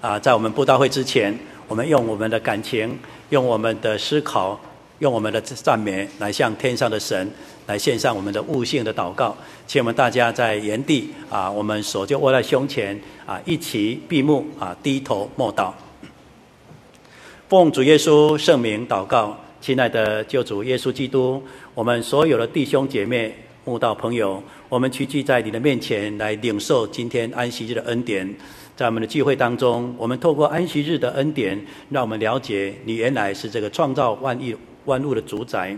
啊，在我们布道会之前，我们用我们的感情，用我们的思考，用我们的赞美，来向天上的神来献上我们的悟性的祷告。请我们大家在原地啊，我们手就握在胸前啊，一起闭目啊，低头默祷。奉主耶稣圣名祷告，亲爱的救主耶稣基督，我们所有的弟兄姐妹、慕道朋友，我们齐聚在你的面前来领受今天安息日的恩典。在我们的聚会当中，我们透过安息日的恩典，让我们了解你原来是这个创造万亿万物的主宰。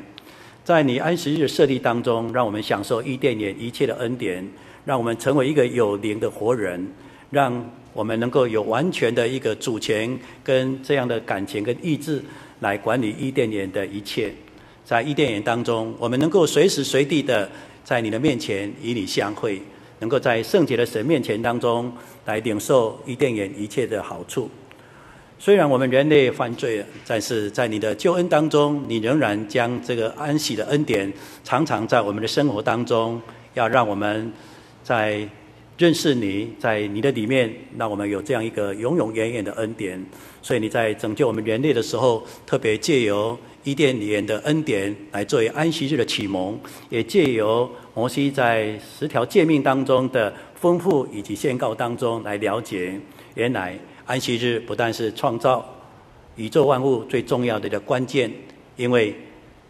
在你安息日设立当中，让我们享受伊甸园一切的恩典，让我们成为一个有灵的活人，让我们能够有完全的一个主权跟这样的感情跟意志来管理伊甸园的一切。在伊甸园当中，我们能够随时随地的在你的面前与你相会。能够在圣洁的神面前当中来领受伊甸园一切的好处。虽然我们人类犯罪了，但是在你的救恩当中，你仍然将这个安息的恩典常常在我们的生活当中，要让我们在认识你，在你的里面，让我们有这样一个永永远远的恩典。所以你在拯救我们人类的时候，特别借由伊甸园的恩典来作为安息日的启蒙，也借由摩西在十条诫命当中的丰富以及宣告当中来了解，原来安息日不但是创造宇宙万物最重要的一个关键，因为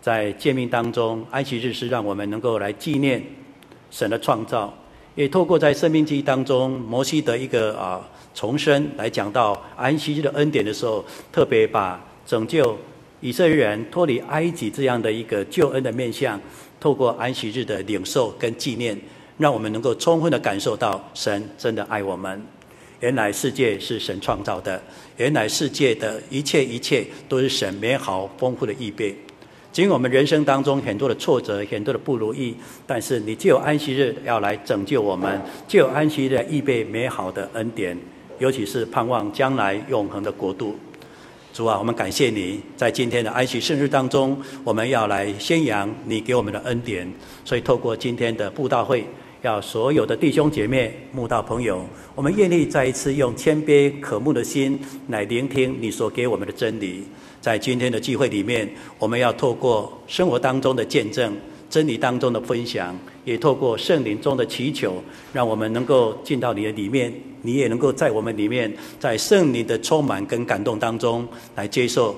在诫命当中，安息日是让我们能够来纪念神的创造。也透过在生命记当中，摩西的一个啊重生来讲到安息日的恩典的时候，特别把拯救以色列人脱离埃及这样的一个救恩的面向，透过安息日的领受跟纪念，让我们能够充分的感受到神真的爱我们。原来世界是神创造的，原来世界的一切一切都是神美好丰富的预备。尽管我们人生当中很多的挫折，很多的不如意，但是你既有安息日要来拯救我们，既有安息日预备美好的恩典，尤其是盼望将来永恒的国度。主啊，我们感谢你在今天的安息圣日当中，我们要来宣扬你给我们的恩典。所以透过今天的布道会，要所有的弟兄姐妹、慕道朋友，我们愿意再一次用谦卑渴慕的心来聆听你所给我们的真理。在今天的聚会里面，我们要透过生活当中的见证、真理当中的分享，也透过圣灵中的祈求，让我们能够进到你的里面，你也能够在我们里面，在圣灵的充满跟感动当中，来接受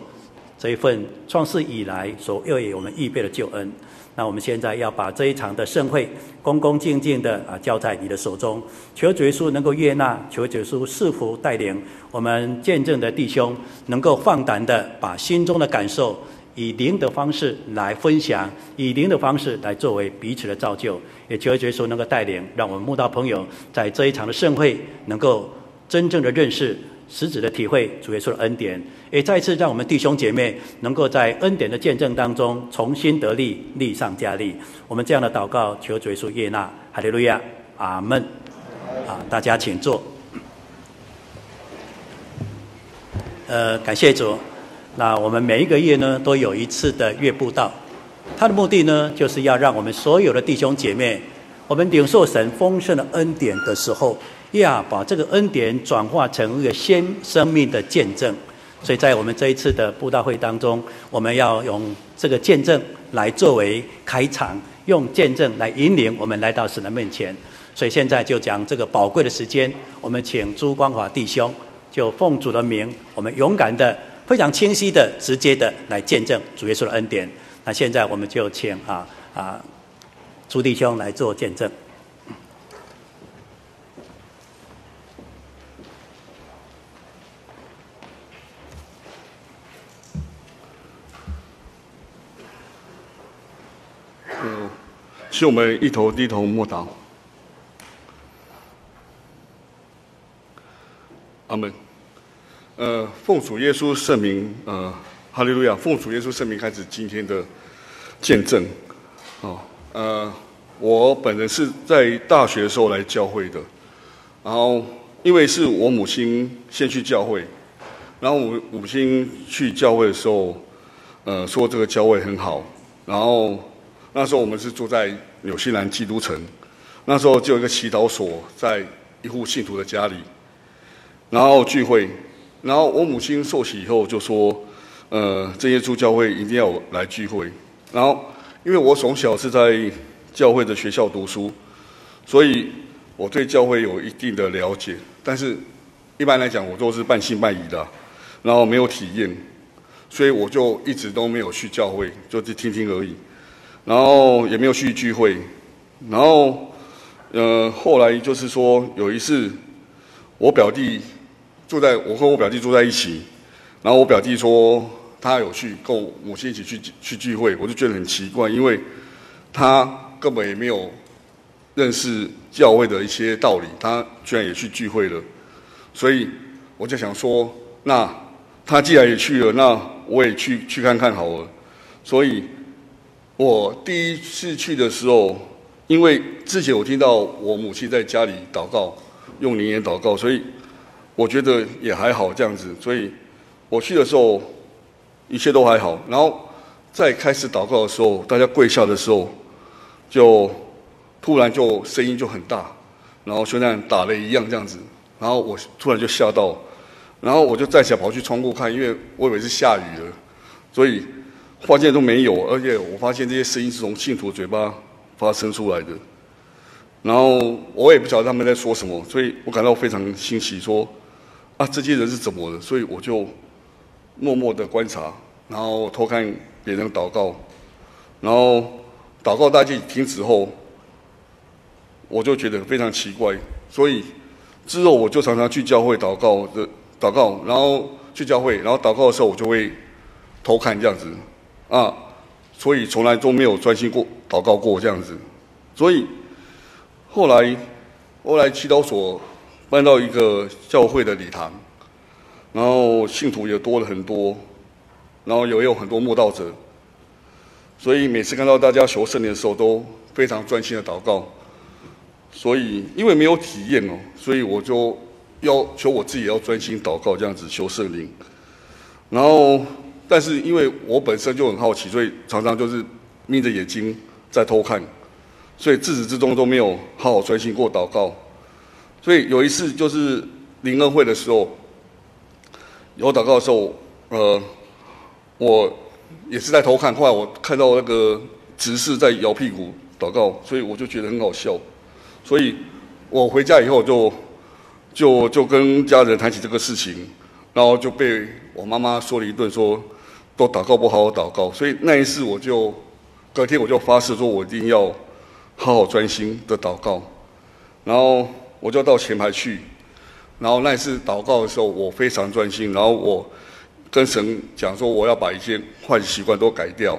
这一份创世以来所要为我们预备的救恩。那我们现在要把这一场的盛会恭恭敬敬的啊交在你的手中，求主耶稣能够悦纳，求主耶稣赐福带领我们见证的弟兄，能够放胆的把心中的感受以灵的方式来分享，以灵的方式来作为彼此的造就，也求主耶稣能够带领，让我们慕道朋友在这一场的盛会能够真正的认识。实质的体会主耶稣的恩典，也再一次让我们弟兄姐妹能够在恩典的见证当中重新得力，力上加力。我们这样的祷告，求主耶稣悦纳，哈利路亚，阿门。啊，大家请坐。呃，感谢主。那我们每一个月呢，都有一次的月布道，它的目的呢，就是要让我们所有的弟兄姐妹，我们领受神丰盛的恩典的时候。要把这个恩典转化成一个新生命的见证，所以在我们这一次的布道会当中，我们要用这个见证来作为开场，用见证来引领我们来到神的面前。所以现在就讲这个宝贵的时间，我们请朱光华弟兄就奉主的名，我们勇敢的、非常清晰的、直接的来见证主耶稣的恩典。那现在我们就请啊啊朱弟兄来做见证。就我们一头低头默祷。阿门。呃，奉主耶稣圣名，呃，哈利路亚！奉主耶稣圣名开始今天的见证。哦，呃，我本人是在大学的时候来教会的，然后因为是我母亲先去教会，然后我母亲去教会的时候，呃，说这个教会很好，然后那时候我们是住在。纽西兰基督城，那时候就有一个祈祷所在一户信徒的家里，然后聚会，然后我母亲受洗以后就说，呃，真耶稣教会一定要来聚会。然后因为我从小是在教会的学校读书，所以我对教会有一定的了解，但是一般来讲我都是半信半疑的，然后没有体验，所以我就一直都没有去教会，就是听听而已，然后也没有去聚会，然后呃后来就是说有一次我表弟住在我和我表弟住在一起，然后我表弟说他有去跟我母亲一起去去聚会，我就觉得很奇怪，因为。他根本也没有认识教会的一些道理，他居然也去聚会了，所以我就想说，那他既然也去了，那我也去去看看好了。所以，我第一次去的时候，因为之前我听到我母亲在家里祷告，用灵言祷告，所以我觉得也还好这样子。所以我去的时候，一切都还好。然后在开始祷告的时候，大家跪下的时候。就突然就声音就很大，然后就像打雷一样这样子，然后我突然就吓到，然后我就站起来跑去窗户看，因为我以为是下雨了，所以发现都没有，而且我发现这些声音是从信徒嘴巴发生出来的，然后我也不晓得他们在说什么，所以我感到非常欣喜，说啊这些人是怎么了？所以我就默默的观察，然后偷看别人祷告，然后。祷告大祭停止后，我就觉得非常奇怪，所以之后我就常常去教会祷告的祷告，然后去教会，然后祷告的时候我就会偷看这样子啊，所以从来都没有专心过祷告过这样子，所以后来后来祈祷所搬到一个教会的礼堂，然后信徒也多了很多，然后也有很多慕道者。所以每次看到大家求圣灵的时候，都非常专心的祷告。所以因为没有体验哦，所以我就要求我自己要专心祷告，这样子求圣灵。然后，但是因为我本身就很好奇，所以常常就是眯着眼睛在偷看，所以自始至终都没有好好专心过祷告。所以有一次就是灵恩会的时候，有祷告的时候，呃，我。也是在偷看，后来我看到那个执事在摇屁股祷告，所以我就觉得很好笑，所以我回家以后就就就跟家人谈起这个事情，然后就被我妈妈说了一顿，说都祷告不好好祷告，所以那一次我就隔天我就发誓说，我一定要好好专心的祷告，然后我就到前排去，然后那一次祷告的时候，我非常专心，然后我。跟神讲说，我要把一些坏习惯都改掉，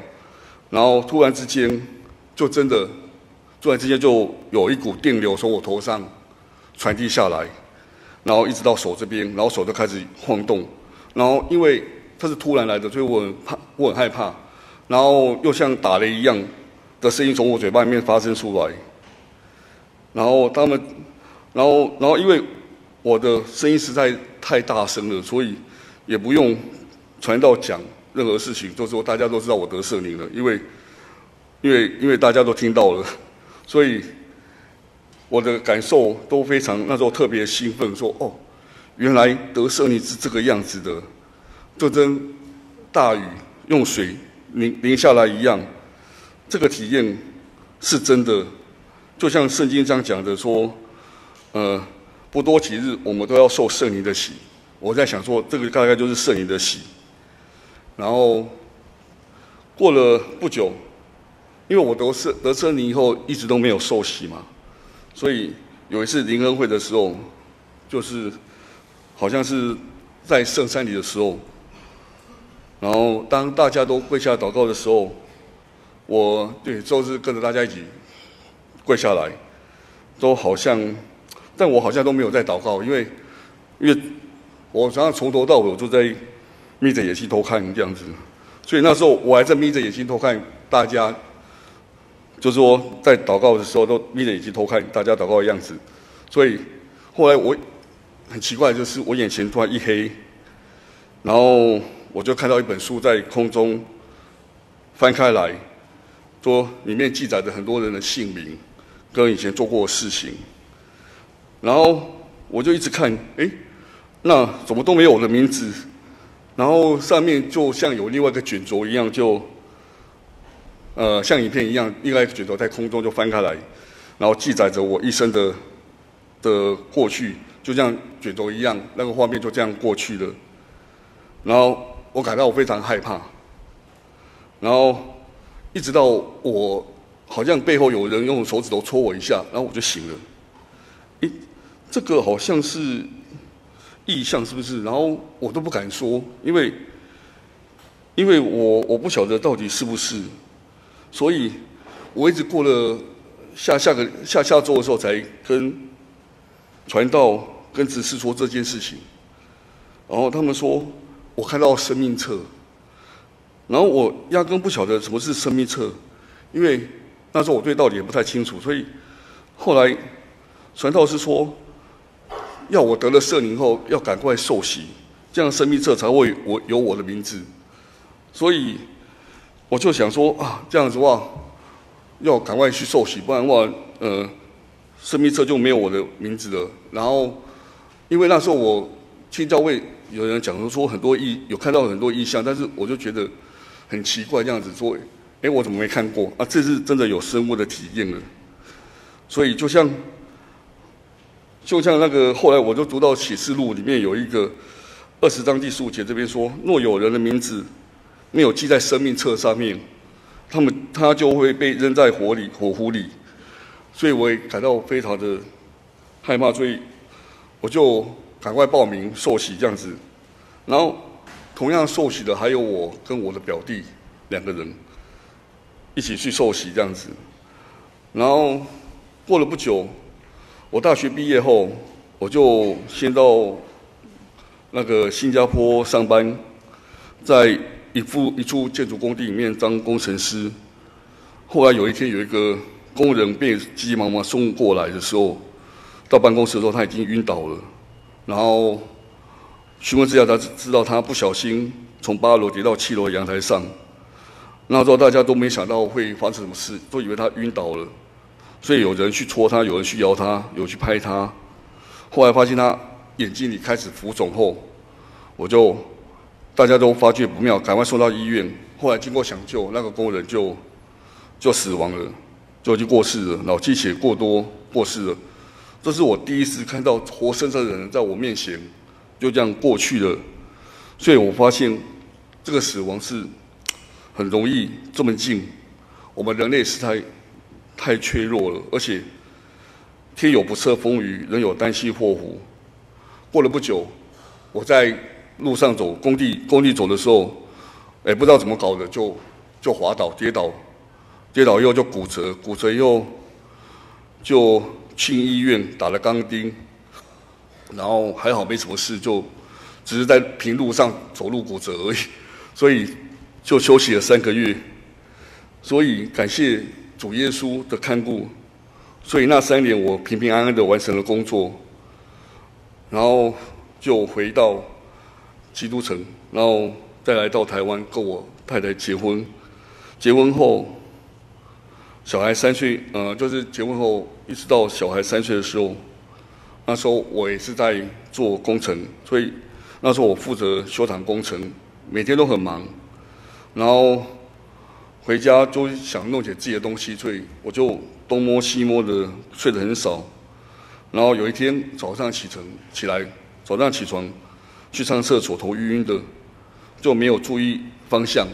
然后突然之间，就真的，突然之间就有一股电流从我头上传递下来，然后一直到手这边，然后手就开始晃动，然后因为它是突然来的，所以我很怕，我很害怕，然后又像打雷一样的声音从我嘴巴里面发生出来，然后他们，然后然后因为我的声音实在太大声了，所以也不用。传道讲任何事情，都说大家都知道我得圣灵了，因为，因为因为大家都听到了，所以我的感受都非常那时候特别兴奋，说哦，原来得圣灵是这个样子的，就跟大雨用水淋淋下来一样，这个体验是真的，就像圣经上讲的说，呃，不多几日，我们都要受圣灵的洗。我在想说，这个大概就是圣灵的洗。然后过了不久，因为我得圣得圣灵以后一直都没有受洗嘛，所以有一次灵恩会的时候，就是好像是在圣山里的时候，然后当大家都跪下祷告的时候，我对就是跟着大家一起跪下来，都好像，但我好像都没有在祷告，因为因为我常常从头到尾都在。眯着眼睛偷看这样子，所以那时候我还在眯着眼睛偷看大家，就是说在祷告的时候都眯着眼睛偷看大家祷告的样子，所以后来我很奇怪，就是我眼前突然一黑，然后我就看到一本书在空中翻开来，说里面记载着很多人的姓名跟以前做过的事情，然后我就一直看，哎。那怎么都没有我的名字？然后上面就像有另外一个卷轴一样，就呃像影片一样，另外一个卷轴在空中就翻开来，然后记载着我一生的的过去，就像卷轴一样，那个画面就这样过去了。然后我感到我非常害怕，然后一直到我好像背后有人用手指头戳我一下，然后我就醒了。诶，这个好像是。异象是不是？然后我都不敢说，因为，因为我我不晓得到底是不是，所以我一直过了下下个下下周的时候才跟传道跟执事说这件事情，然后他们说我看到生命册，然后我压根不晓得什么是生命册，因为那时候我对道理也不太清楚，所以后来传道士说。要我得了圣灵后，要赶快受洗，这样生命册才会我有我的名字。所以我就想说啊，这样子的话，要赶快去受洗，不然的话，呃，生命册就没有我的名字了。然后，因为那时候我听教会有人讲说说很多意，有看到很多异象，但是我就觉得很奇怪，这样子说，哎，我怎么没看过啊？这是真的有生物的体验了。所以就像。就像那个，后来我就读到启示录里面有一个二十章第十五节这边说：若有人的名字没有记在生命册上面，他们他就会被扔在火里火湖里。所以我也感到非常的害怕，所以我就赶快报名受洗这样子。然后同样受洗的还有我跟我的表弟两个人一起去受洗这样子。然后过了不久。我大学毕业后，我就先到那个新加坡上班，在一副一处建筑工地里面当工程师。后来有一天，有一个工人被急急忙忙送过来的时候，到办公室的时候他已经晕倒了。然后询问之下，他知道他不小心从八楼跌到七楼阳台上。那时候大家都没想到会发生什么事，都以为他晕倒了。所以有人去戳他，有人去摇他，有去拍他。后来发现他眼睛里开始浮肿后，我就大家都发觉不妙，赶快送到医院。后来经过抢救，那个工人就就死亡了，就已经过世了，脑积血过多过世了。这是我第一次看到活生生的人在我面前就这样过去了。所以我发现这个死亡是很容易这么近，我们人类是太。太脆弱了，而且天有不测风云，人有旦夕祸福。过了不久，我在路上走工地，工地走的时候，哎，不知道怎么搞的，就就滑倒，跌倒，跌倒以后就骨折，骨折以后就去医院打了钢钉，然后还好没什么事，就只是在平路上走路骨折而已，所以就休息了三个月。所以感谢。主耶稣的看顾，所以那三年我平平安安的完成了工作，然后就回到基督城，然后再来到台湾跟我太太结婚。结婚后，小孩三岁，呃，就是结婚后一直到小孩三岁的时候，那时候我也是在做工程，所以那时候我负责修厂工程，每天都很忙，然后。回家就想弄点自己的东西，所以我就东摸西摸的，睡得很少。然后有一天早上起床起来，早上起床去上厕所，头晕晕的，就没有注意方向。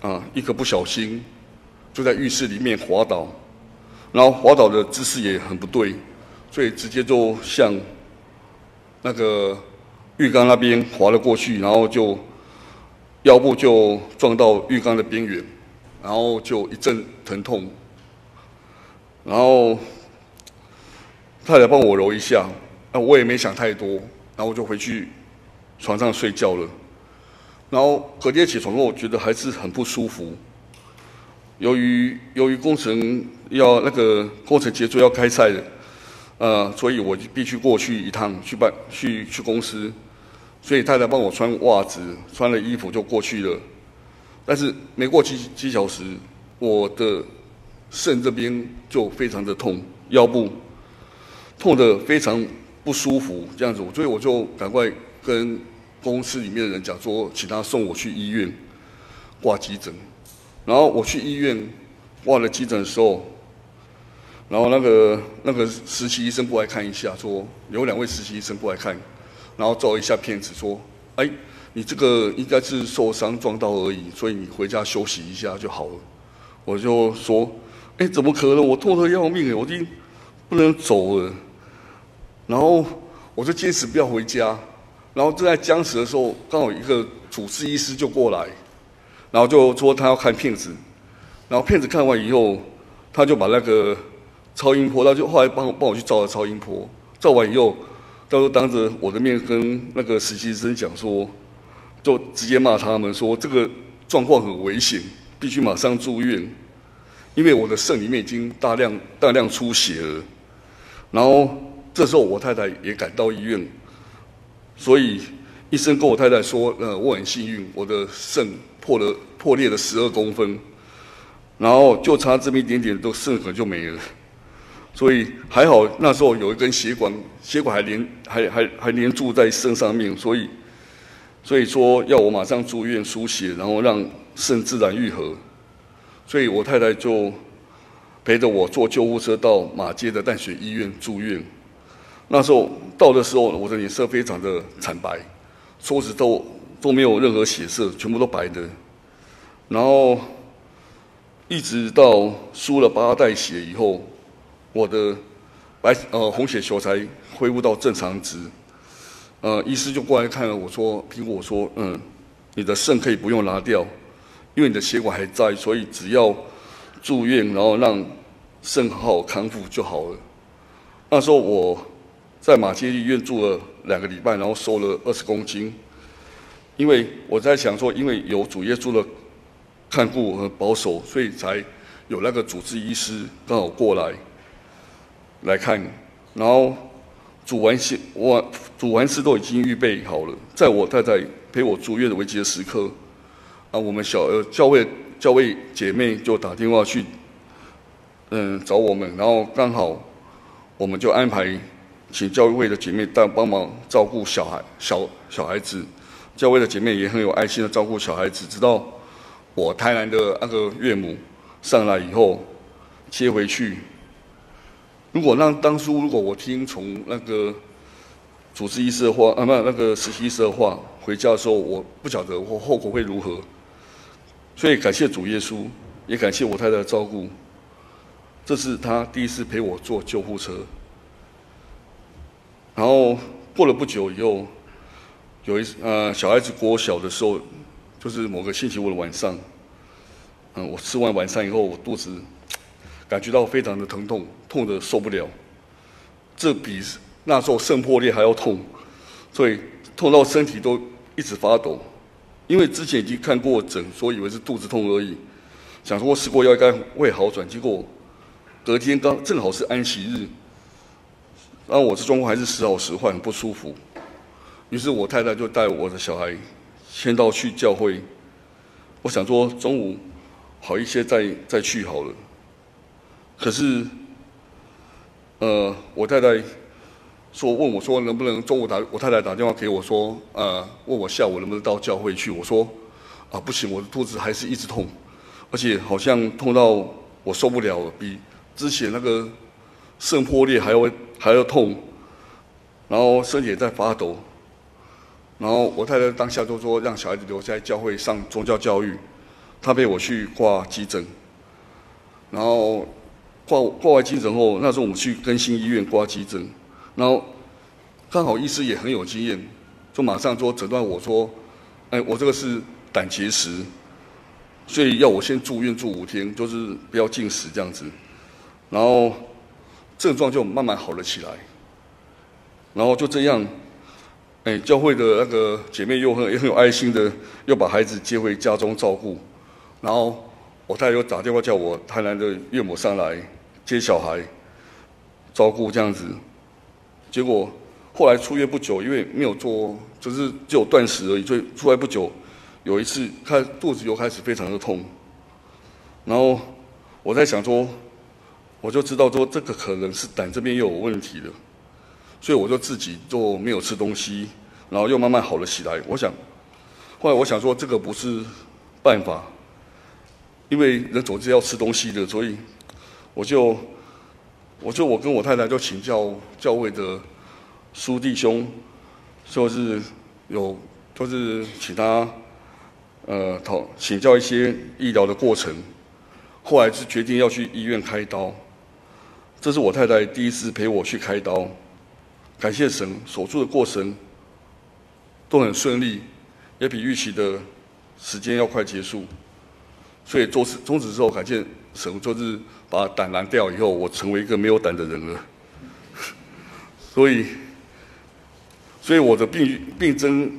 啊，一个不小心就在浴室里面滑倒，然后滑倒的姿势也很不对，所以直接就向那个浴缸那边滑了过去，然后就。腰部就撞到浴缸的边缘，然后就一阵疼痛，然后太太帮我揉一下，那我也没想太多，然后我就回去床上睡觉了。然后隔天起床后，我觉得还是很不舒服。由于由于工程要那个工程结束要开赛的，呃，所以我必须过去一趟去办去去公司。所以太太帮我穿袜子，穿了衣服就过去了。但是没过几几小时，我的肾这边就非常的痛，腰部痛得非常不舒服这样子，所以我就赶快跟公司里面的人讲说，请他送我去医院挂急诊。然后我去医院挂了急诊的时候，然后那个那个实习医生过来看一下，说有两位实习医生过来看，然后照一下片子，说：“哎，你这个应该是受伤撞到而已，所以你回家休息一下就好了。”我就说：“哎，怎么可能？我痛得要命，我已经不能走了。”然后我就坚持不要回家，然后正在僵持的时候，刚好一个主治医师就过来，然后就说他要看片子，然后片子看完以后，他就把那个超音波，他就后来帮我帮我去照了超音波，照完以后，他就当着我的面跟那个实习生讲说，就直接骂他们说这个状况很危险，必须马上住院，因为我的肾里面已经大量大量出血了，然后。这时候我太太也赶到医院，所以医生跟我太太说：“呃，我很幸运，我的肾破了破裂了十二公分，然后就差这么一点点，都肾可就没了。所以还好那时候有一根血管，血管还连还还还连住在肾上面，所以所以说要我马上住院输血，然后让肾自然愈合。所以我太太就陪着我坐救护车到马街的淡水医院住院。”那时候到的时候，我的脸色非常的惨白，手指都都没有任何血色，全部都白的。然后一直到输了八袋血以后，我的白呃红血球才恢复到正常值。呃，医师就过来看了我说，苹果说，嗯，你的肾可以不用拿掉，因为你的血管还在，所以只要住院，然后让肾好好康复就好了。那时候我。在马偕医院住了两个礼拜，然后瘦了二十公斤。因为我在想说，因为有主耶稣的看顾和保守，所以才有那个主治医师刚好过来来看。然后主完事，我主完事都已经预备好了。在我太太陪我住院的危急的时刻，啊，我们小呃教会教会姐妹就打电话去，嗯，找我们，然后刚好我们就安排。请教会的姐妹带帮忙照顾小孩，小小孩子。教会的姐妹也很有爱心的照顾小孩子，直到我台南的那个岳母上来以后接回去。如果让当初如果我听从那个主治医师的话，啊，不，那个实习医师的话，回家的时候我不晓得我后果会如何。所以感谢主耶稣，也感谢我太太的照顾。这是他第一次陪我坐救护车。然后过了不久以后，有一次呃小孩子国小的时候，就是某个星期五的晚上，嗯，我吃完晚餐以后，我肚子 感觉到非常的疼痛，痛得受不了，这比那时候肾破裂还要痛，所以痛到身体都一直发抖。因为之前已经看过诊，所以以为是肚子痛而已，想说吃过药应该会好转，结果隔天刚正好是安息日。然后我这状况还是时好时坏，很不舒服。于是我太太就带我的小孩先到去教会。我想说中午好一些再再去好了。可是，呃，我太太说问我说能不能中午打，我太太打电话给我说，呃，问我下午能不能到教会去。我说啊不行，我的肚子还是一直痛，而且好像痛到我受不了了，比之前那个肾破裂还要。还要痛，然后身体也在发抖，然后我太太当下就说让小孩子留在教会上宗教教育，她陪我去挂急诊，然后挂挂完急诊后，那时候我们去更新医院挂急诊，然后刚好医师也很有经验，就马上说诊断我说，哎，我这个是胆结石，所以要我先住院住五天，就是不要进食这样子，然后。症状就慢慢好了起来，然后就这样，教会的那个姐妹又很也很有爱心的，又把孩子接回家中照顾，然后我太太又打电话叫我台南的岳母上来接小孩，照顾这样子，结果后来出院不久，因为没有做，就是只有断食而已，所以出来不久，有一次看肚子又开始非常的痛，然后我在想说。我就知道说这个可能是胆这边又有问题了，所以我就自己就没有吃东西，然后又慢慢好了起来。我想，后来我想说这个不是办法，因为人总是要吃东西的，所以我就我就我跟我太太就请教教会的苏弟兄，说是有、就是请他呃讨请教一些医疗的过程，后来是决定要去医院开刀。这是我太太第一次陪我去开刀，感谢神，手术的过程都很顺利，也比预期的时间要快结束。所以做终止之后，感谢神，就是把胆拿掉以后，我成为一个没有胆的人了。所以，所以我的病病征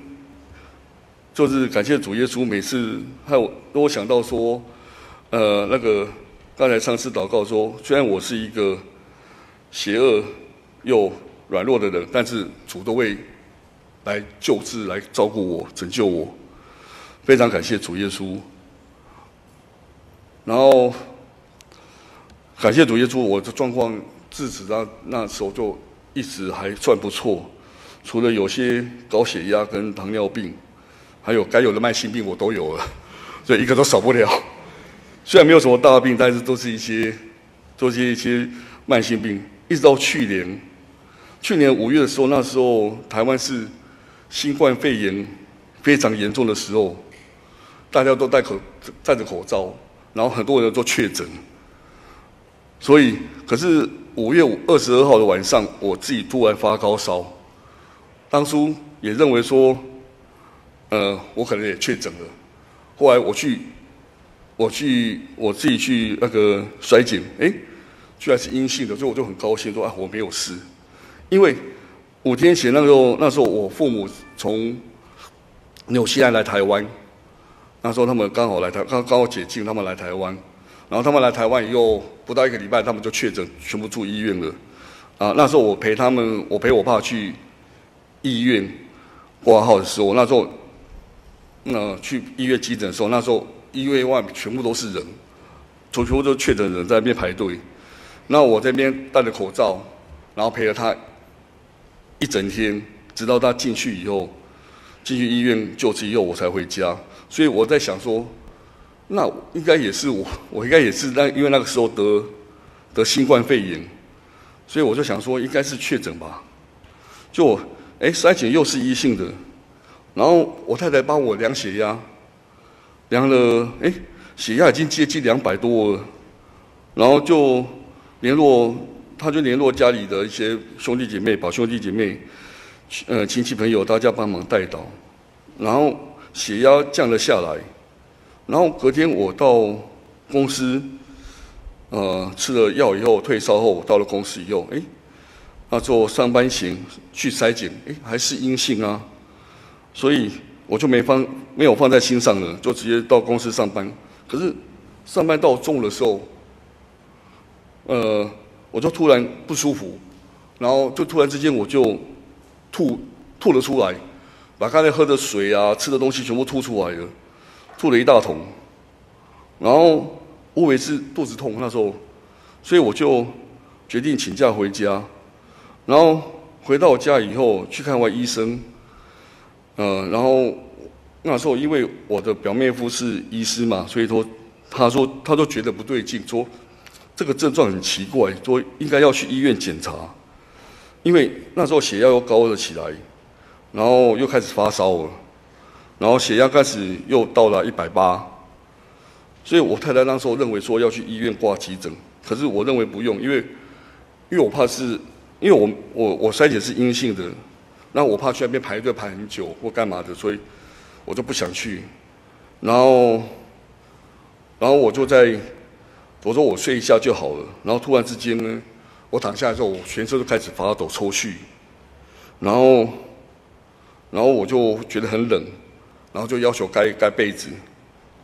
就是感谢主耶稣，每次还有让我想到说，呃，那个。刚才上次祷告说，虽然我是一个邪恶又软弱的人，但是主都会来救治、来照顾我、拯救我，非常感谢主耶稣。然后感谢主耶稣，我的状况自此那那时候就一直还算不错，除了有些高血压跟糖尿病，还有该有的慢性病我都有了，所以一个都少不了。虽然没有什么大病，但是都是一些，都是一些慢性病。一直到去年，去年五月的时候，那时候台湾是新冠肺炎非常严重的时候，大家都戴口戴着口罩，然后很多人都确诊。所以，可是五月二十二号的晚上，我自己突然发高烧，当初也认为说，呃，我可能也确诊了。后来我去。我去我自己去那个筛检，哎，居然是阴性的，所以我就很高兴，说啊，我没有事。因为五天前那时候，那时候我父母从纽西兰来台湾，那时候他们刚好来台，刚刚好解禁，他们来台湾，然后他们来台湾以后不到一个礼拜，他们就确诊，全部住医院了。啊，那时候我陪他们，我陪我爸去医院挂号的时候，那时候那去医院急诊的时候，那时候。医院外面全部都是人，全部都确诊人在那边排队。那我这边戴着口罩，然后陪着他一整天，直到他进去以后，进去医院救治以后，我才回家。所以我在想说，那应该也是我，我应该也是那因为那个时候得得新冠肺炎，所以我就想说应该是确诊吧。就我哎，筛检又是阴性的，然后我太太帮我量血压。量了，哎，血压已经接近两百多了，然后就联络，他就联络家里的一些兄弟姐妹，把兄弟姐妹，呃，亲戚朋友大家帮忙带到，然后血压降了下来，然后隔天我到公司，呃，吃了药以后退烧后到了公司以后，哎，那做上班前去筛检，哎，还是阴性啊，所以。我就没放没有放在心上了，就直接到公司上班。可是上班到中午的时候，呃，我就突然不舒服，然后就突然之间我就吐吐了出来，把刚才喝的水啊、吃的东西全部吐出来了，吐了一大桶。然后我以为是肚子痛，那时候，所以我就决定请假回家。然后回到家以后去看完医生。嗯、然后那时候因为我的表妹夫是医师嘛，所以说他说他都觉得不对劲，说这个症状很奇怪，说应该要去医院检查，因为那时候血压又高了起来，然后又开始发烧了，然后血压开始又到了一百八，所以我太太那时候认为说要去医院挂急诊，可是我认为不用，因为因为我怕是，因为我我我筛检是阴性的。那我怕去那边排队排很久或干嘛的，所以我就不想去。然后，然后我就在我说我睡一下就好了。然后突然之间呢，我躺下来之后，我全身都开始发抖抽搐。然后，然后我就觉得很冷，然后就要求盖盖被子。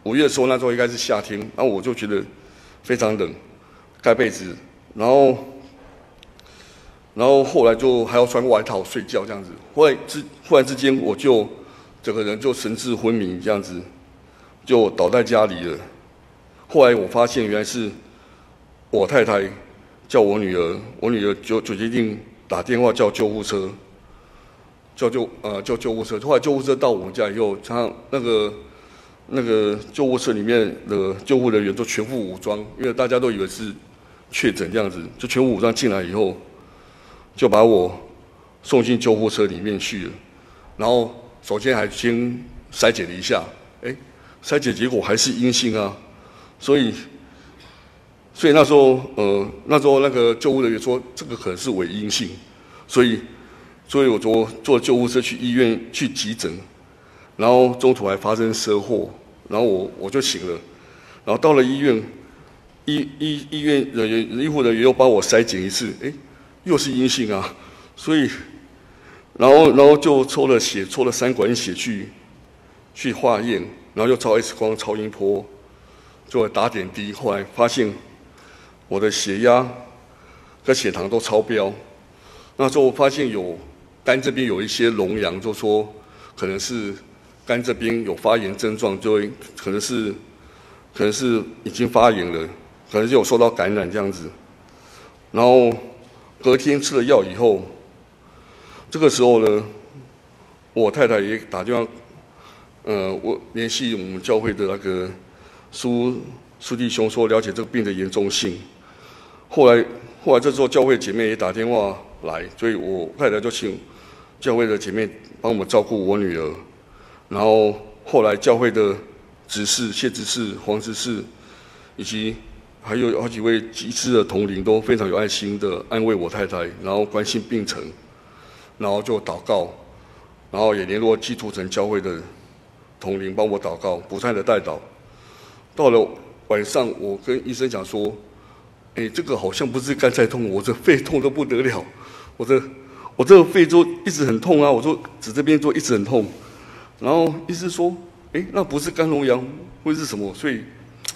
五月的时候那时候应该是夏天，然后我就觉得非常冷，盖被子。然后。然后后来就还要穿外套睡觉这样子，后来之忽然之间我就整个人就神志昏迷这样子，就倒在家里了。后来我发现原来是我太太叫我女儿，我女儿就就决定打电话叫救护车，叫救呃叫救护车。后来救护车到我们家以后，他那个那个救护车里面的救护人员都全副武装，因为大家都以为是确诊这样子，就全副武装进来以后，就把我送进救护车里面去了。然后首先还先筛检了一下，哎，筛检结果还是阴性啊，所以。所以那时候，呃，那时候那个救护人员说，这个可能是伪阴性，所以，所以我坐坐救护车去医院去急诊，然后中途还发生车祸，然后我我就醒了，然后到了医院，医医医院人员医护人员又帮我筛检一次，哎，又是阴性啊，所以，然后然后就抽了血，抽了三管血去去化验，然后又照 X 光、超音波，就打点滴，后来发现。我的血压和血糖都超标，那时候发现有肝这边有一些脓疡，就说可能是肝这边有发炎症状，就会可能是可能是已经发炎了，可能就有受到感染这样子。然后隔天吃了药以后，这个时候呢，我太太也打电话，呃，我联系我们教会的那个苏苏弟兄说了解这个病的严重性。后来，后来这时候教会姐妹也打电话来，所以我太太就请教会的姐妹帮我们照顾我女儿。然后后来教会的执事谢执事、黄执事，以及还有好几位集资的同龄都非常有爱心的安慰我太太，然后关心病程，然后就祷告，然后也联络基督城教会的同龄帮我祷告，不断的代祷。到了晚上，我跟医生讲说。哎，这个好像不是肝在痛，我这肺痛得不得了，我这我这个肺就一直很痛啊，我说指这边就一直很痛，然后医生说，哎，那不是肝脓疡，会是什么？所以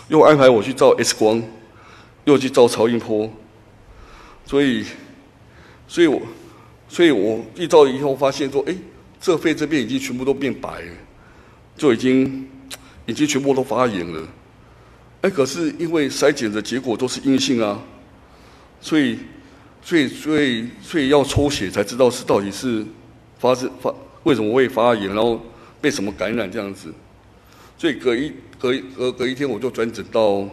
又安排我去照 X 光，又去照超音波，所以，所以我，所以我一照以后发现说，哎，这肺这边已经全部都变白了，就已经已经全部都发炎了。哎，可是因为筛检的结果都是阴性啊，所以，所以，所以，所以要抽血才知道是到底是发生发为什么会发炎，然后被什么感染这样子。所以隔一隔一隔隔一天，我就转诊到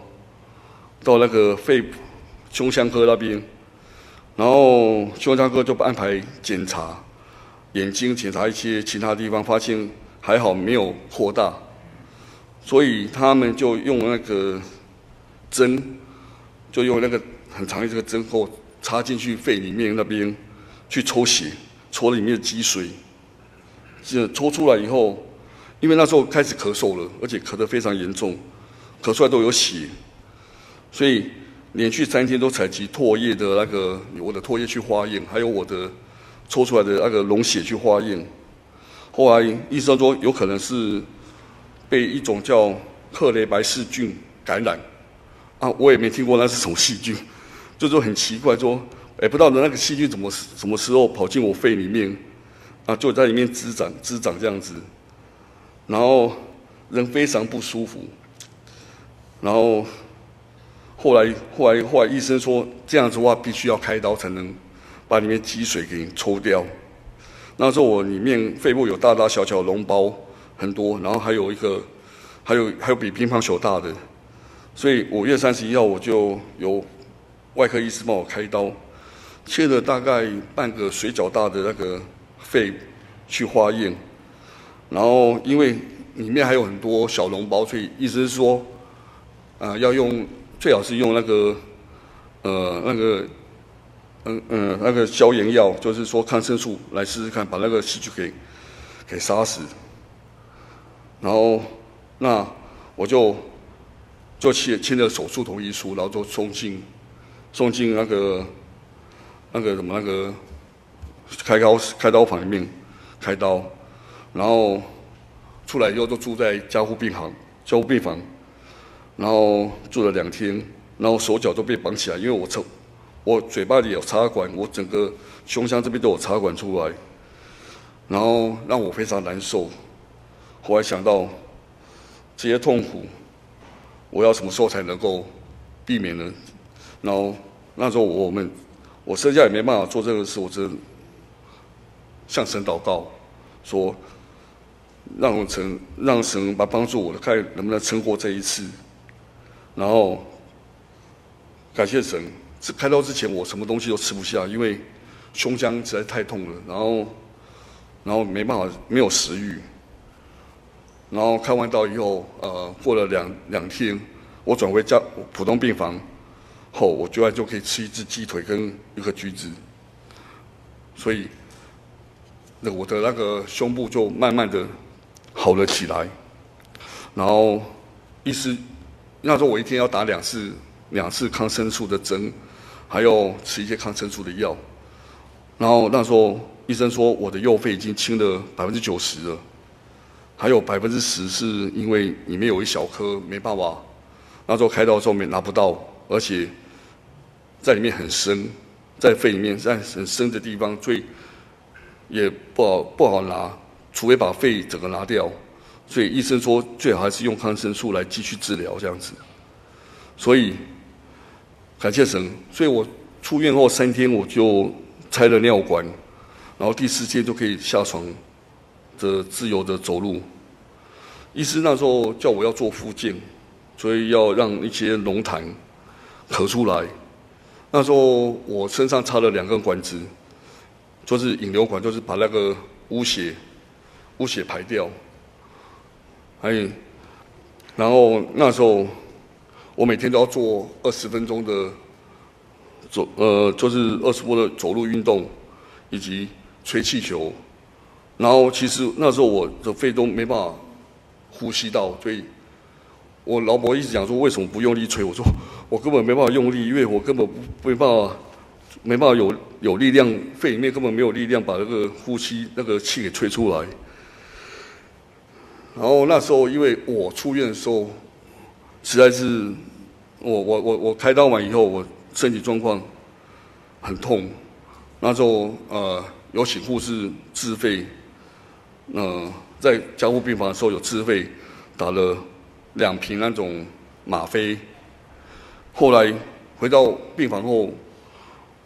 到那个肺胸腔科那边，然后胸腔科就安排检查眼睛，检查一些其他地方，发现还好没有扩大。所以他们就用那个针，就用那个很长的这个针，后插进去肺里面那边去抽血，抽里面的积水。这抽出来以后，因为那时候开始咳嗽了，而且咳得非常严重，咳出来都有血，所以连续三天都采集唾液的那个我的唾液去化验，还有我的抽出来的那个脓血去化验。后来医生说有可能是。被一种叫克雷白氏菌感染，啊，我也没听过那是什么细菌，就说很奇怪，说，哎，不知道的那个细菌怎么什么时候跑进我肺里面，啊，就在里面滋长滋长这样子，然后人非常不舒服，然后后来后来后来医生说这样子的话必须要开刀才能把里面积水给抽掉，那时候我里面肺部有大大小小的脓包。很多，然后还有一个，还有还有比乒乓球大的，所以五月三十一号我就由外科医师帮我开刀，切了大概半个水饺大的那个肺去化验，然后因为里面还有很多小脓包，所以医生说，啊、要用最好是用那个，呃那个，嗯嗯那个消炎药，就是说抗生素来试试看，把那个细菌给给杀死。然后，那我就就签签了手术同意书，然后就送进送进那个那个什么那个开刀开刀房里面开刀，然后出来以后就住在加护病房加护病房，然后住了两天，然后手脚都被绑起来，因为我抽我嘴巴里有插管，我整个胸腔这边都有插管出来，然后让我非常难受。我还想到这些痛苦，我要什么时候才能够避免呢？然后那时候我们我剩下也没办法做这个事，我只能向神祷告，说让我成让神来帮助我，看能不能撑过这一次。然后感谢神，这开刀之前我什么东西都吃不下，因为胸腔实在太痛了，然后然后没办法没有食欲。然后开完刀以后，呃，过了两两天，我转回家普通病房后，我居然就可以吃一只鸡腿跟一个橘子，所以那我的那个胸部就慢慢的好了起来。然后医师那时候我一天要打两次两次抗生素的针，还要吃一些抗生素的药。然后那时候医生说我的右肺已经清了百分之九十了。还有百分之十是因为里面有一小颗没办法，那时候开刀时候没拿不到，而且在里面很深，在肺里面在很深的地方，所以也不好不好拿，除非把肺整个拿掉。所以医生说最好还是用抗生素来继续治疗这样子。所以感谢神，所以我出院后三天我就拆了尿管，然后第四天就可以下床。的自由的走路，医师那时候叫我要做复健，所以要让一些龙痰咳出来。那时候我身上插了两根管子，就是引流管，就是把那个污血污血排掉。还有，然后那时候我每天都要做二十分钟的走，呃，就是二十步的走路运动，以及吹气球。然后其实那时候我的肺都没办法呼吸到，所以我老婆一直讲说，为什么不用力吹？我说我根本没办法用力，因为我根本没办法没办法有有力量，肺里面根本没有力量把那个呼吸那个气给吹出来。然后那时候因为我出院的时候，实在是我我我我开刀完以后，我身体状况很痛，那时候呃有请护士自费。嗯、在加护病房的时候有自费打了两瓶那种吗啡，后来回到病房后，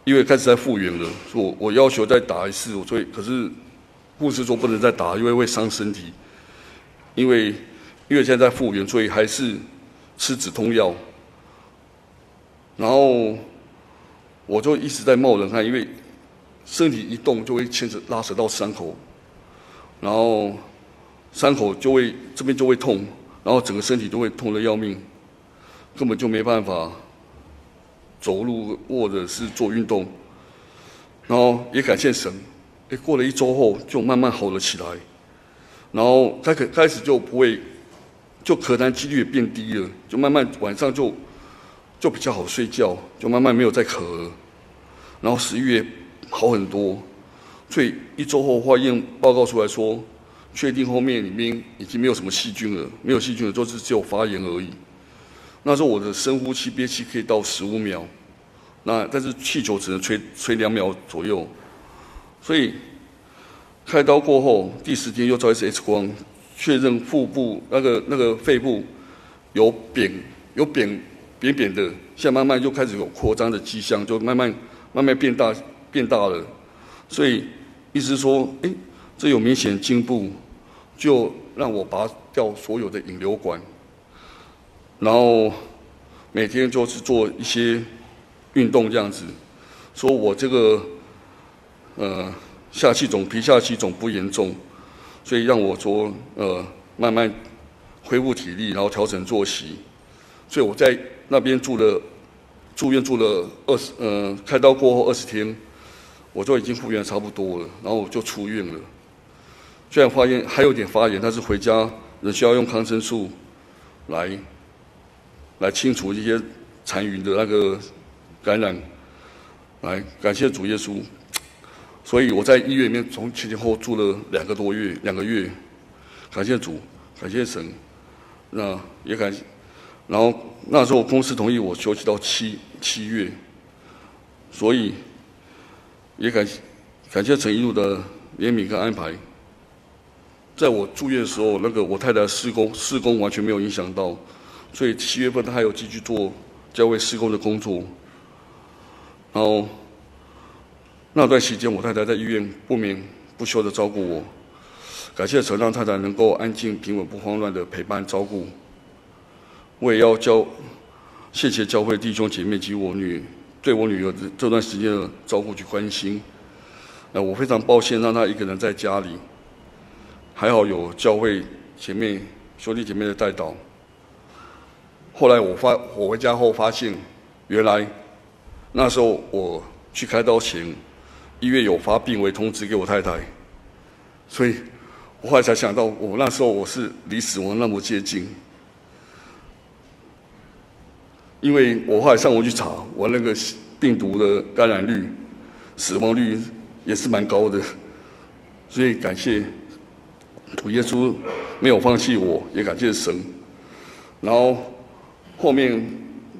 因为开始在复原了，我我要求再打一次，所以可是护士说不能再打，因为会伤身体，因为因为现在在复原，所以还是吃止痛药，然后我就一直在冒冷汗，因为身体一动就会牵扯拉扯到伤口。然后伤口就会这边就会痛，然后整个身体都会痛得要命，根本就没办法走路或者是做运动。然后也感谢神，诶，过了一周后就慢慢好了起来，然后开始开始就不会，就咳痰几率也变低了，就慢慢晚上就就比较好睡觉，就慢慢没有再咳了，然后食欲也好很多。所以一周后化验报告出来说，确定后面里面已经没有什么细菌了，没有细菌了，就是只有发炎而已。那时候我的深呼吸憋气可以到十五秒，那但是气球只能吹吹两秒左右。所以开刀过后第十天又照一次 X 光，确认腹部那个那个肺部有扁有扁扁扁的，现在慢慢就开始有扩张的迹象，就慢慢慢慢变大变大了，所以。意思说：“哎，这有明显进步，就让我拔掉所有的引流管，然后每天就是做一些运动这样子。说我这个呃下气肿、皮下气肿不严重，所以让我说呃慢慢恢复体力，然后调整作息。所以我在那边住了住院住了二十呃开刀过后二十天。”我就已经复原差不多了，然后我就出院了。虽然发现还有点发炎，但是回家仍需要用抗生素来来清除一些残余的那个感染。来，感谢主耶稣。所以我在医院里面从前前后后住了两个多月，两个月。感谢主，感谢神。那也感谢。然后那时候公司同意我休息到七七月，所以。也感感谢陈一路的怜悯跟安排，在我住院的时候，那个我太太施工施工完全没有影响到，所以七月份她还有继续做教会施工的工作。然后那段时间，我太太在医院不眠不休的照顾我。感谢陈让太太能够安静、平稳、不慌乱的陪伴照顾。我也要教，谢谢教会弟兄姐妹及我女对我女儿的这段时间的照顾去关心。那我非常抱歉让她一个人在家里，还好有教会姐妹兄弟姐妹的带导。后来我发我回家后发现，原来那时候我去开刀前，医院有发病危通知给我太太，所以。我后来才想到，我那时候我是离死亡那么接近，因为我后来上网去查，我那个病毒的感染率、死亡率也是蛮高的，所以感谢主耶稣没有放弃我，也感谢神。然后后面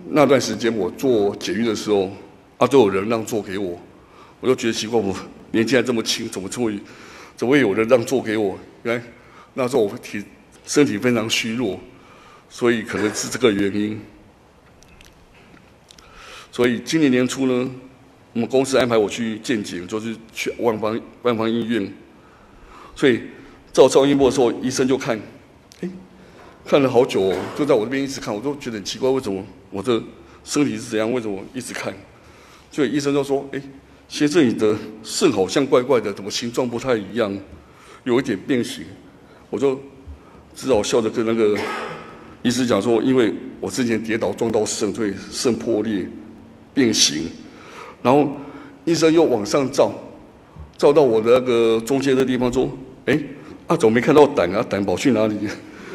那段时间我做捷运的时候，啊，都有人让座给我，我就觉得奇怪，我年纪还这么轻，怎么这么怎么会有人让座给我？原来那时候我体身体非常虚弱，所以可能是这个原因。所以今年年初呢，我们公司安排我去见检，就是去万芳万芳医院。所以照超音波的时候，医生就看，哎，看了好久哦，就在我这边一直看，我都觉得很奇怪，为什么我这身体是怎样？为什么一直看？所以医生就说：“哎，先生，你的肾好像怪怪的，怎么形状不太一样？”有一点变形，我就只好笑着跟那个医生讲说：“因为我之前跌倒撞到肾，所以肾破裂变形。”然后医生又往上照，照到我的那个中间的地方说：“哎，啊，怎么没看到胆啊？胆跑去哪里？”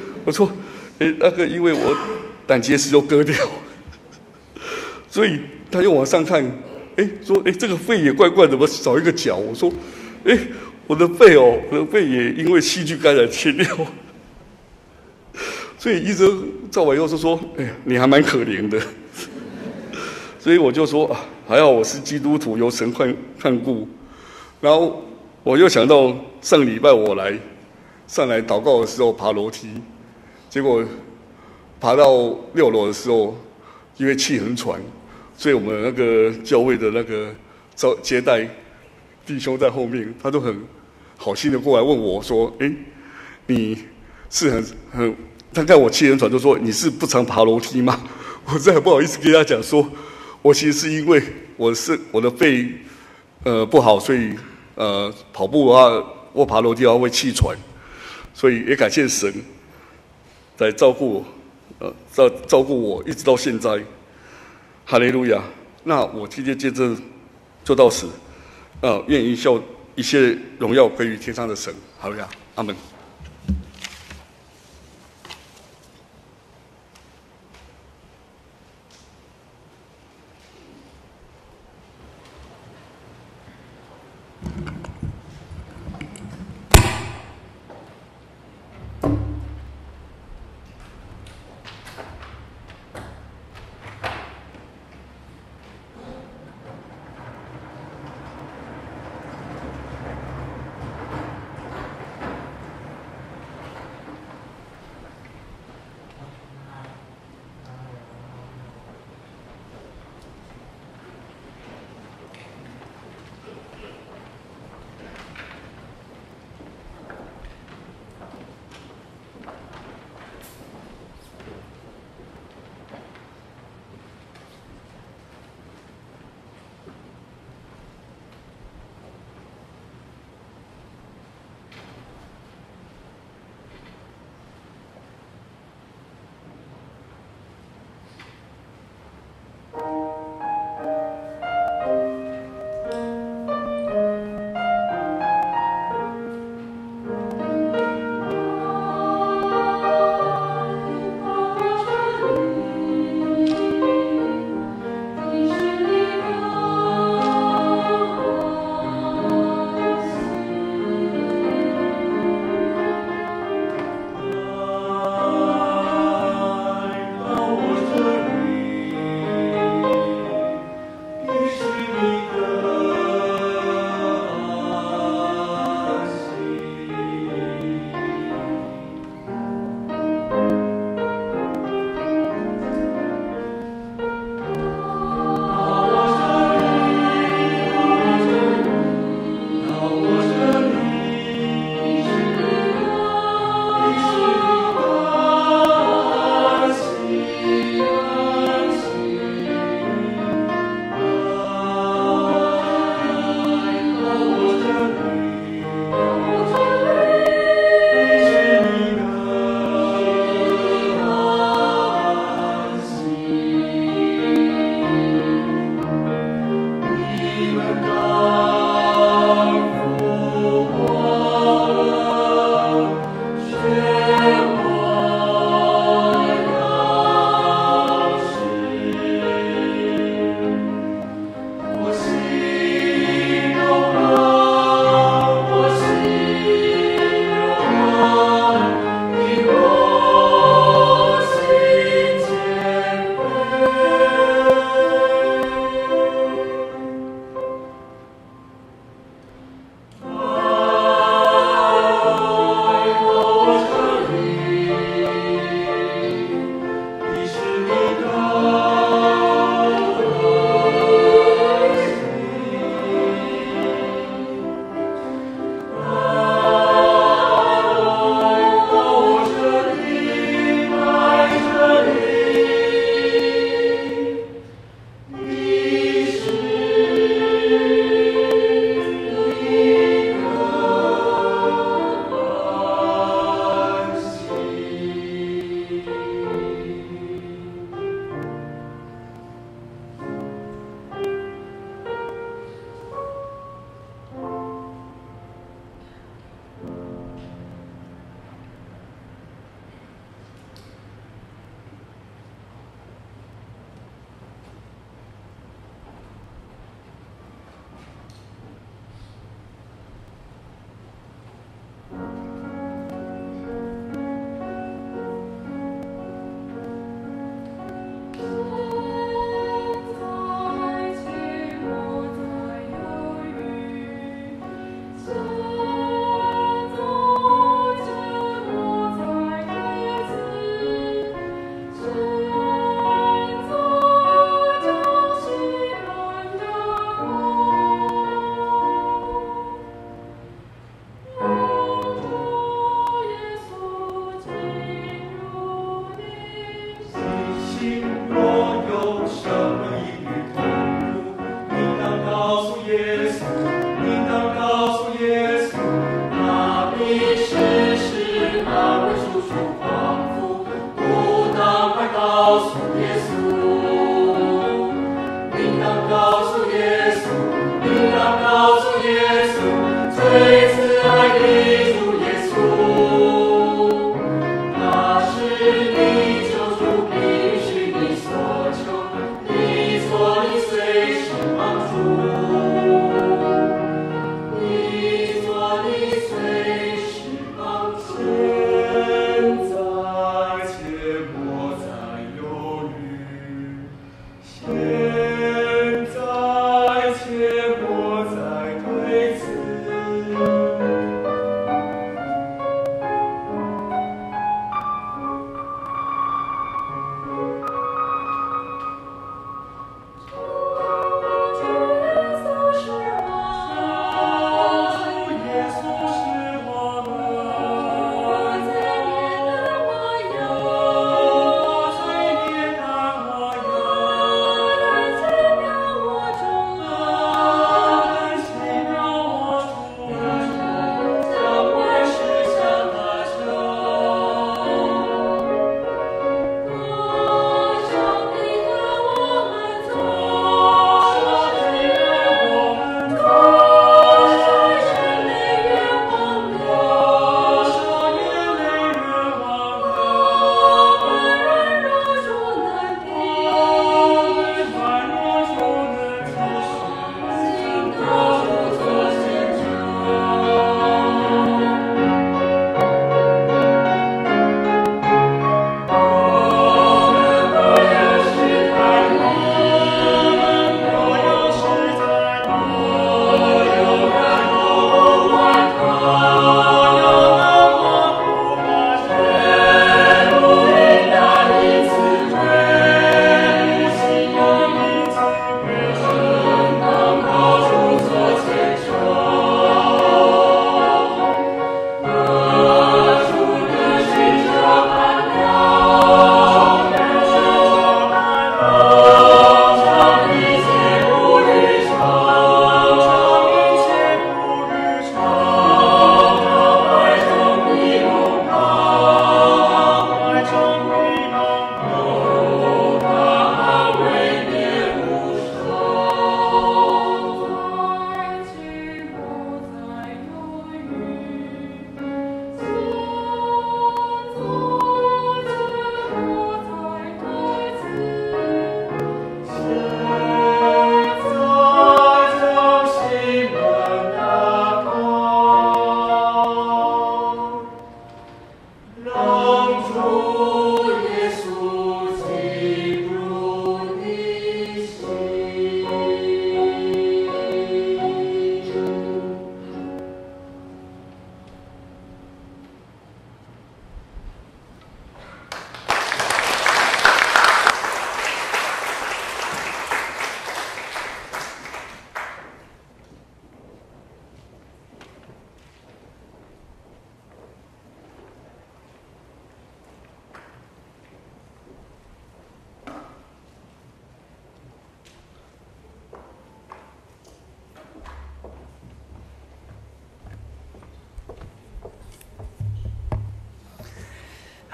我说：“哎，那个因为我胆结石就割掉，所以他又往上看，哎，说：哎，这个肺也怪怪的，怎么少一个角？”我说：“哎。”我的肺哦，我的肺也因为细菌感染切掉，所以医生照完以后就说：“哎，你还蛮可怜的。”所以我就说啊，还好我是基督徒，有神看看顾。然后我又想到上礼拜我来上来祷告的时候爬楼梯，结果爬到六楼的时候，因为气很喘，所以我们那个教会的那个招接待弟兄在后面，他都很。好心的过来问我说：“哎，你是很很……他看我气很喘，就说你是不常爬楼梯吗？” 我实在不好意思跟他讲说，我其实是因为我是我的肺呃不好，所以呃跑步的话我爬楼梯的话会气喘，所以也感谢神在照顾我，呃照照顾我一直到现在，哈利路亚。那我今天见证就到此，呃愿意效。一切荣耀归于天上的神，好呀，阿门。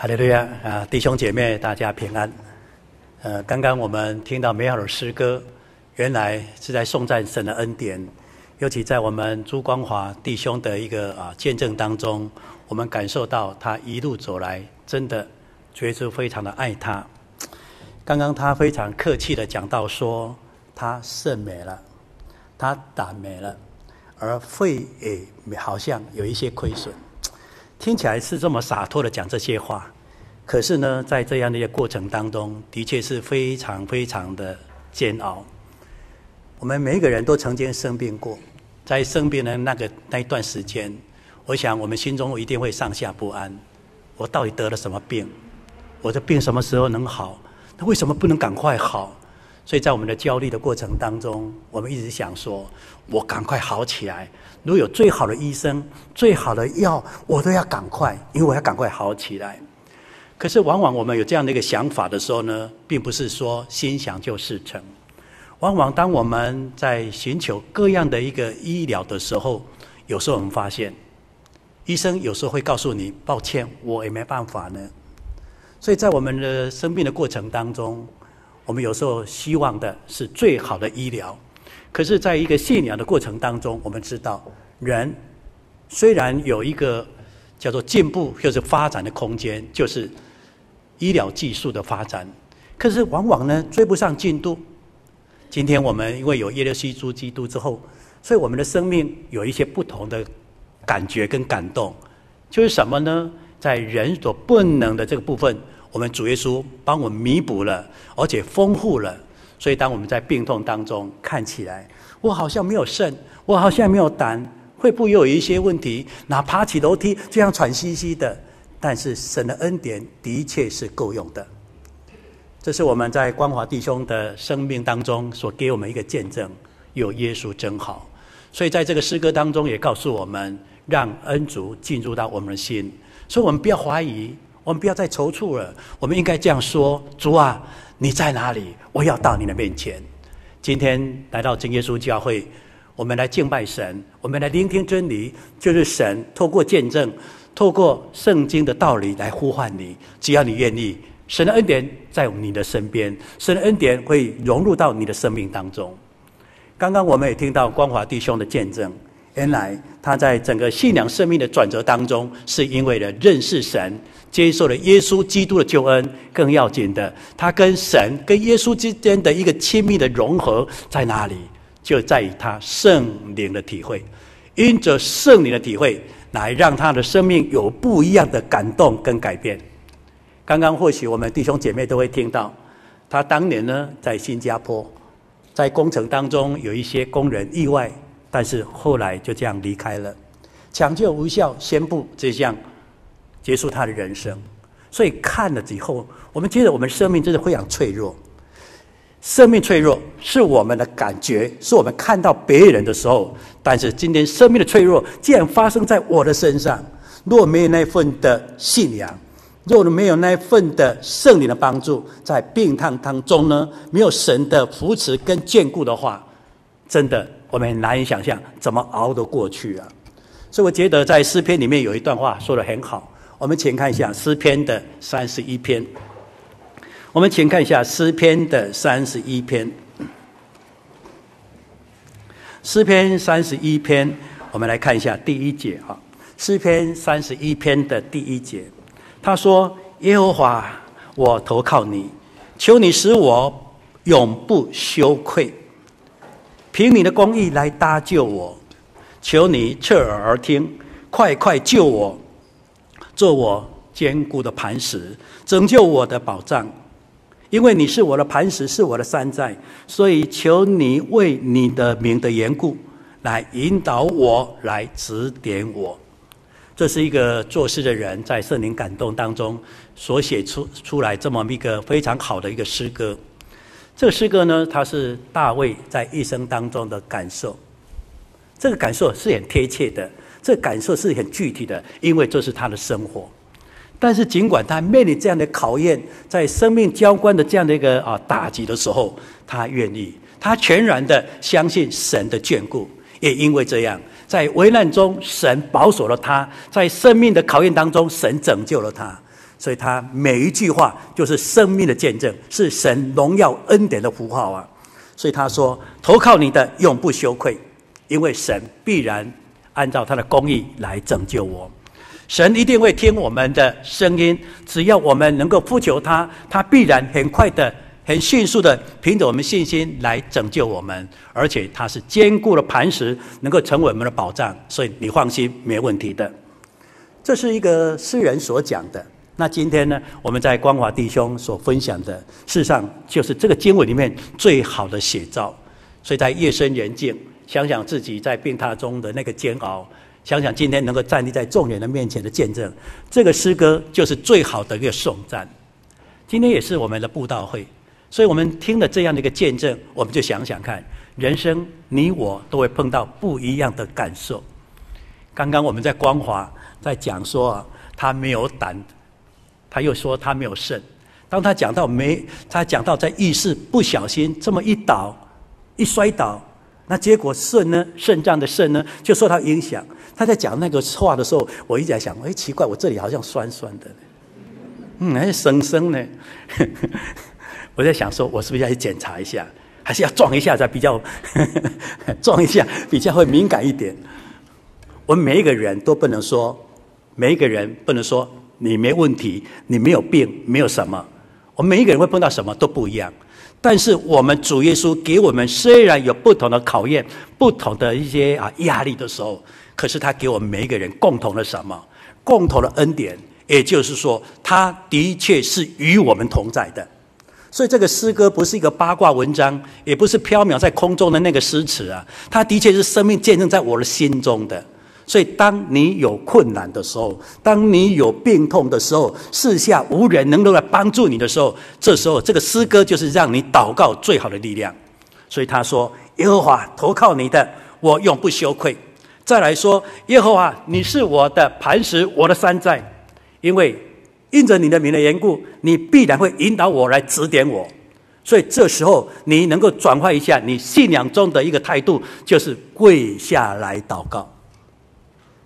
哈利路亚啊，弟兄姐妹，大家平安。呃，刚刚我们听到美好的诗歌，原来是在颂赞神的恩典。尤其在我们朱光华弟兄的一个啊见证当中，我们感受到他一路走来，真的觉得非常的爱他。刚刚他非常客气的讲到说，他肾没了，他胆没了，而肺也好像有一些亏损。听起来是这么洒脱的讲这些话，可是呢，在这样的一个过程当中，的确是非常非常的煎熬。我们每一个人都曾经生病过，在生病的那个那一段时间，我想我们心中一定会上下不安。我到底得了什么病？我的病什么时候能好？那为什么不能赶快好？所以在我们的焦虑的过程当中，我们一直想说：我赶快好起来。如果有最好的医生、最好的药，我都要赶快，因为我要赶快好起来。可是，往往我们有这样的一个想法的时候呢，并不是说心想就事成。往往当我们在寻求各样的一个医疗的时候，有时候我们发现，医生有时候会告诉你：“抱歉，我也没办法呢。”所以在我们的生病的过程当中，我们有时候希望的是最好的医疗。可是，在一个信仰的过程当中，我们知道，人虽然有一个叫做进步或是发展的空间，就是医疗技术的发展，可是往往呢追不上进度。今天我们因为有耶稣基督之后，所以我们的生命有一些不同的感觉跟感动，就是什么呢？在人所不能的这个部分，我们主耶稣帮我们弥补了，而且丰富了。所以当我们在病痛当中看起来，我好像没有肾，我好像没有胆，会不会有一些问题？哪爬起楼梯这样喘吁吁的？但是神的恩典的确是够用的。这是我们在光华弟兄的生命当中所给我们一个见证，有耶稣真好。所以在这个诗歌当中也告诉我们，让恩主进入到我们的心。所以我们不要怀疑，我们不要再踌躇了。我们应该这样说：主啊，你在哪里？我要到你的面前。今天来到真耶稣教会，我们来敬拜神，我们来聆听真理，就是神透过见证，透过圣经的道理来呼唤你。只要你愿意。神的恩典在你的身边，神的恩典会融入到你的生命当中。刚刚我们也听到光华弟兄的见证，原来他在整个信仰生命的转折当中，是因为了认识神，接受了耶稣基督的救恩。更要紧的，他跟神、跟耶稣之间的一个亲密的融合在哪里？就在于他圣灵的体会，因着圣灵的体会，来让他的生命有不一样的感动跟改变。刚刚或许我们弟兄姐妹都会听到，他当年呢在新加坡，在工程当中有一些工人意外，但是后来就这样离开了，抢救无效，宣布这项结束他的人生。所以看了以后，我们觉得我们生命真的非常脆弱，生命脆弱是我们的感觉，是我们看到别人的时候，但是今天生命的脆弱竟然发生在我的身上，若没有那份的信仰。若没有那份的圣灵的帮助，在病痛当中呢，没有神的扶持跟眷顾的话，真的我们难以想象怎么熬得过去啊！所以我觉得在诗篇里面有一段话说得很好，我们请看一下诗篇的三十一篇。我们请看一下诗篇的三十一篇。诗篇三十一篇，我们来看一下第一节哈。诗篇三十一篇的第一节。他说：“耶和华，我投靠你，求你使我永不羞愧，凭你的公义来搭救我，求你侧耳而听，快快救我，做我坚固的磐石，拯救我的保障，因为你是我的磐石，是我的山寨，所以求你为你的名的缘故来引导我，来指点我。”这是一个作诗的人在圣灵感动当中所写出出来这么一个非常好的一个诗歌。这个诗歌呢，它是大卫在一生当中的感受。这个感受是很贴切的，这感受是很具体的，因为这是他的生活。但是尽管他面临这样的考验，在生命交关的这样的一个啊打击的时候，他愿意，他全然的相信神的眷顾，也因为这样。在危难中，神保守了他；在生命的考验当中，神拯救了他。所以他每一句话就是生命的见证，是神荣耀恩典的符号啊！所以他说：“投靠你的永不羞愧，因为神必然按照他的公义来拯救我。神一定会听我们的声音，只要我们能够呼求他，他必然很快的。”很迅速的，凭着我们信心来拯救我们，而且他是坚固的磐石，能够成为我们的保障，所以你放心，没问题的。这是一个诗人所讲的。那今天呢，我们在光华弟兄所分享的，事实上就是这个经文里面最好的写照。所以在夜深人静，想想自己在病榻中的那个煎熬，想想今天能够站立在众人的面前的见证，这个诗歌就是最好的一个颂赞。今天也是我们的布道会。所以我们听了这样的一个见证，我们就想想看，人生你我都会碰到不一样的感受。刚刚我们在光华在讲说他没有胆，他又说他没有肾。当他讲到没，他讲到在浴室不小心这么一倒一摔倒，那结果肾呢，肾脏的肾呢就受到影响。他在讲那个话的时候，我一直在想，哎，奇怪，我这里好像酸酸的，嗯，还是生生呢。我在想说，我是不是要去检查一下，还是要撞一下才比较 撞一下比较会敏感一点？我们每一个人都不能说，每一个人不能说你没问题，你没有病，没有什么。我们每一个人会碰到什么都不一样。但是我们主耶稣给我们虽然有不同的考验、不同的一些啊压力的时候，可是他给我们每一个人共同的什么？共同的恩典，也就是说，他的确是与我们同在的。所以这个诗歌不是一个八卦文章，也不是飘渺在空中的那个诗词啊，它的确是生命见证在我的心中的。所以，当你有困难的时候，当你有病痛的时候，四下无人能够来帮助你的时候，这时候这个诗歌就是让你祷告最好的力量。所以他说：“耶和华投靠你的，我永不羞愧。”再来说：“耶和华，你是我的磐石，我的山寨，因为因着你的名的缘故，你必然会引导我来指点我。”所以这时候你能够转换一下你信仰中的一个态度，就是跪下来祷告。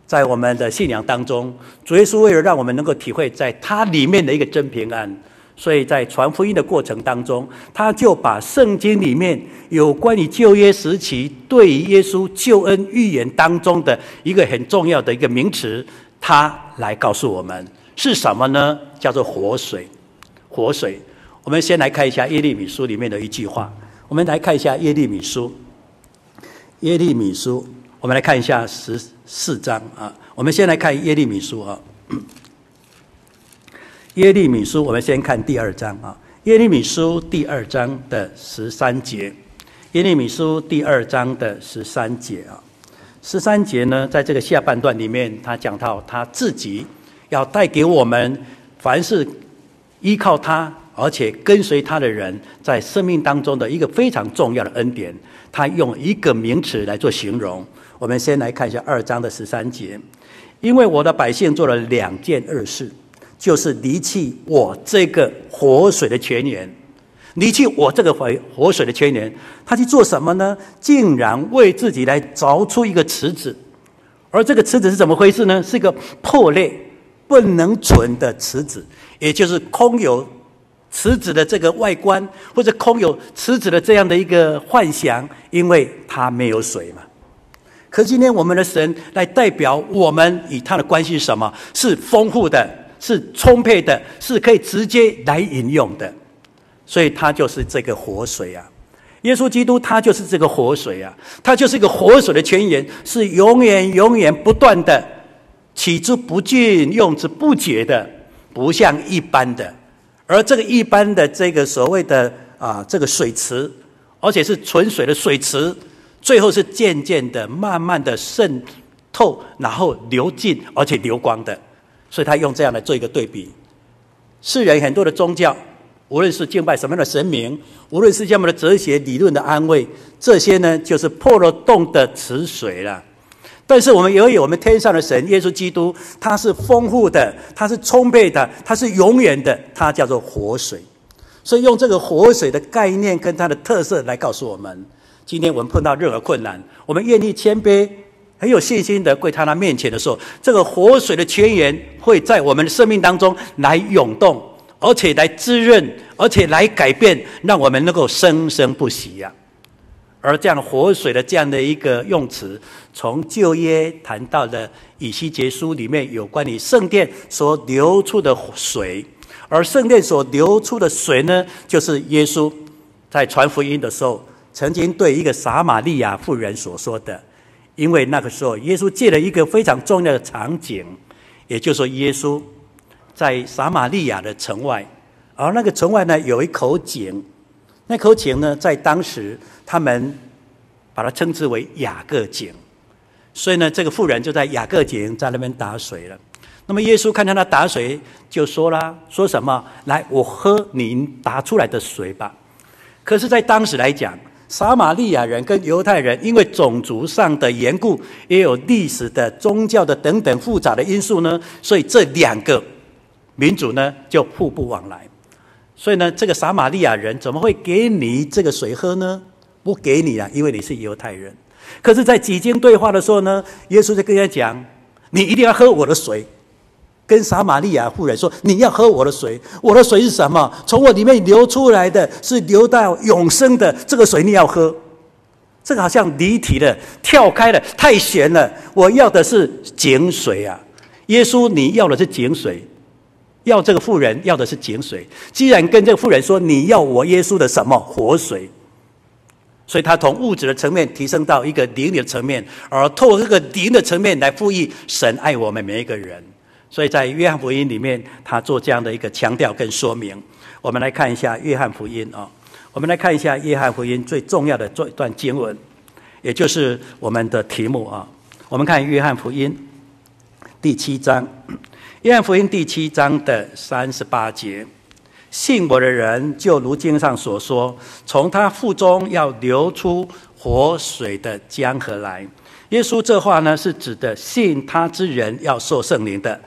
在我们的信仰当中，主耶稣为了让我们能够体会在他里面的一个真平安，所以在传福音的过程当中，他就把圣经里面有关于旧约时期对于耶稣救恩预言当中的一个很重要的一个名词，他来告诉我们是什么呢？叫做活水。活水。我们先来看一下耶利米书里面的一句话。我们来看一下耶利米书。耶利米书。我们来看一下十四章啊，我们先来看耶利米书啊。耶利米书，我们先看第二章啊。耶利米书第二章的十三节，耶利米书第二章的十三节啊。十三节呢，在这个下半段里面，他讲到他自己要带给我们，凡是依靠他而且跟随他的人，在生命当中的一个非常重要的恩典。他用一个名词来做形容。我们先来看一下二章的十三节，因为我的百姓做了两件恶事，就是离弃我这个活水的泉源，离弃我这个活活水的泉源，他去做什么呢？竟然为自己来凿出一个池子，而这个池子是怎么回事呢？是一个破裂、不能存的池子，也就是空有池子的这个外观，或者空有池子的这样的一个幻想，因为它没有水嘛。可是今天我们的神来代表我们与他的关系是什么？是丰富的，是充沛的，是可以直接来饮用的。所以他就是这个活水啊！耶稣基督他就是这个活水啊！他就是一个活水的泉源，是永远永远不断的，取之不尽，用之不竭的，不像一般的。而这个一般的这个所谓的啊这个水池，而且是纯水的水池。最后是渐渐的、慢慢的渗透，然后流进，而且流光的。所以他用这样来做一个对比。世人很多的宗教，无论是敬拜什么样的神明，无论是这样的哲学理论的安慰，这些呢就是破了洞的池水了。但是我们由于我们天上的神耶稣基督，他是丰富的，他是充沛的，他是永远的，他叫做活水。所以用这个活水的概念跟它的特色来告诉我们。今天我们碰到任何困难，我们愿意谦卑、很有信心的跪在他那面前的时候，这个活水的泉源会在我们的生命当中来涌动，而且来滋润，而且来改变，让我们能够生生不息呀、啊。而这样活水的这样的一个用词，从旧约谈到的以西结书里面有关于圣殿所流出的水，而圣殿所流出的水呢，就是耶稣在传福音的时候。曾经对一个撒玛利亚妇人所说的，因为那个时候耶稣借了一个非常重要的场景，也就是说耶稣在撒玛利亚的城外，而那个城外呢有一口井，那口井呢在当时他们把它称之为雅各井，所以呢这个妇人就在雅各井在那边打水了。那么耶稣看到他打水，就说了说什么？来，我喝你打出来的水吧。可是，在当时来讲，撒玛利亚人跟犹太人，因为种族上的缘故，也有历史的、宗教的等等复杂的因素呢，所以这两个民族呢就互不往来。所以呢，这个撒玛利亚人怎么会给你这个水喝呢？不给你啊，因为你是犹太人。可是，在几经对话的时候呢，耶稣就跟他讲：“你一定要喝我的水。”跟撒玛利亚妇人说：“你要喝我的水，我的水是什么？从我里面流出来的是流到永生的这个水，你要喝。”这个好像离题了，跳开了，太悬了。我要的是井水啊！耶稣，你要的是井水，要这个妇人要的是井水。既然跟这个妇人说你要我耶稣的什么活水，所以他从物质的层面提升到一个灵的层面，而透过这个灵的层面来赋予神爱我们每一个人。所以在约翰福音里面，他做这样的一个强调跟说明。我们来看一下约翰福音啊，我们来看一下约翰福音最重要的这一段经文，也就是我们的题目啊。我们看约翰福音第七章，约翰福音第七章的三十八节：信我的人，就如经上所说，从他腹中要流出活水的江河来。耶稣这话呢，是指的信他之人要受圣灵的。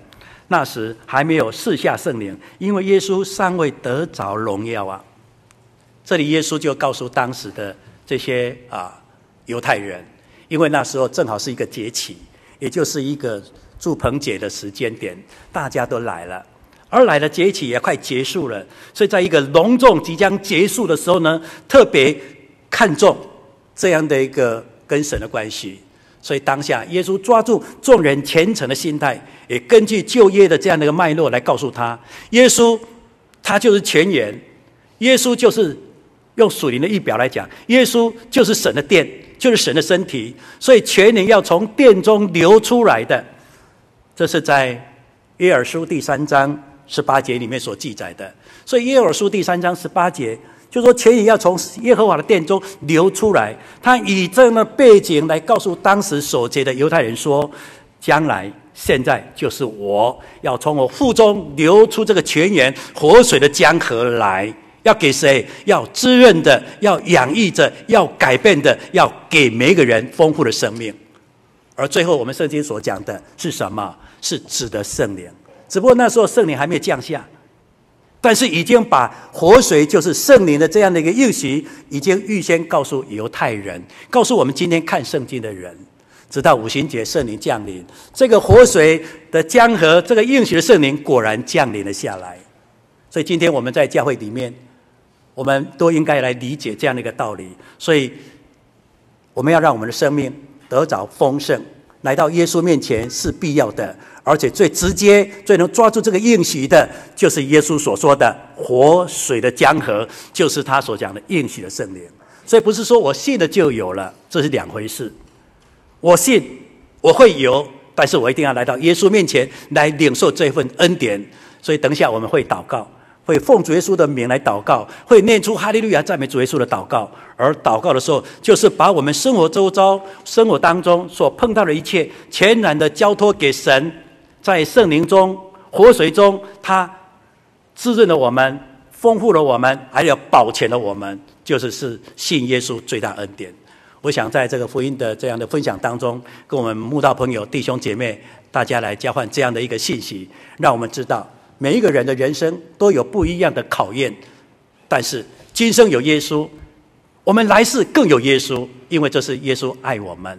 那时还没有赐下圣灵，因为耶稣尚未得着荣耀啊。这里耶稣就告诉当时的这些啊犹太人，因为那时候正好是一个节期，也就是一个祝棚节的时间点，大家都来了，而来的节期也快结束了，所以在一个隆重即将结束的时候呢，特别看重这样的一个跟神的关系。所以当下，耶稣抓住众人虔诚的心态，也根据旧约的这样的一个脉络来告诉他：耶稣他就是泉源，耶稣就是用属灵的仪表来讲，耶稣就是神的殿，就是神的身体。所以泉源要从殿中流出来的，这是在约珥书第三章十八节里面所记载的。所以约珥书第三章十八节。就说泉源要从耶和华的殿中流出来，他以这样的背景来告诉当时守节的犹太人说：将来现在就是我要从我腹中流出这个泉源活水的江河来，要给谁？要滋润的，要养育着，要改变的，要给每一个人丰富的生命。而最后我们圣经所讲的是什么？是指的圣灵，只不过那时候圣灵还没有降下。但是已经把活水，就是圣灵的这样的一个应许，已经预先告诉犹太人，告诉我们今天看圣经的人，直到五旬节圣灵降临，这个活水的江河，这个应许的圣灵果然降临了下来。所以今天我们在教会里面，我们都应该来理解这样的一个道理。所以我们要让我们的生命得着丰盛，来到耶稣面前是必要的。而且最直接、最能抓住这个应许的，就是耶稣所说的活水的江河，就是他所讲的应许的圣灵。所以不是说我信了就有了，这是两回事。我信我会有，但是我一定要来到耶稣面前来领受这份恩典。所以等一下我们会祷告，会奉主耶稣的名来祷告，会念出哈利路亚赞美主耶稣的祷告。而祷告的时候，就是把我们生活周遭、生活当中所碰到的一切，全然的交托给神。在圣灵中、活水中，它滋润了我们，丰富了我们，还有保全了我们，就是是信耶稣最大恩典。我想在这个福音的这样的分享当中，跟我们慕道朋友、弟兄姐妹，大家来交换这样的一个信息，让我们知道每一个人的人生都有不一样的考验，但是今生有耶稣，我们来世更有耶稣，因为这是耶稣爱我们。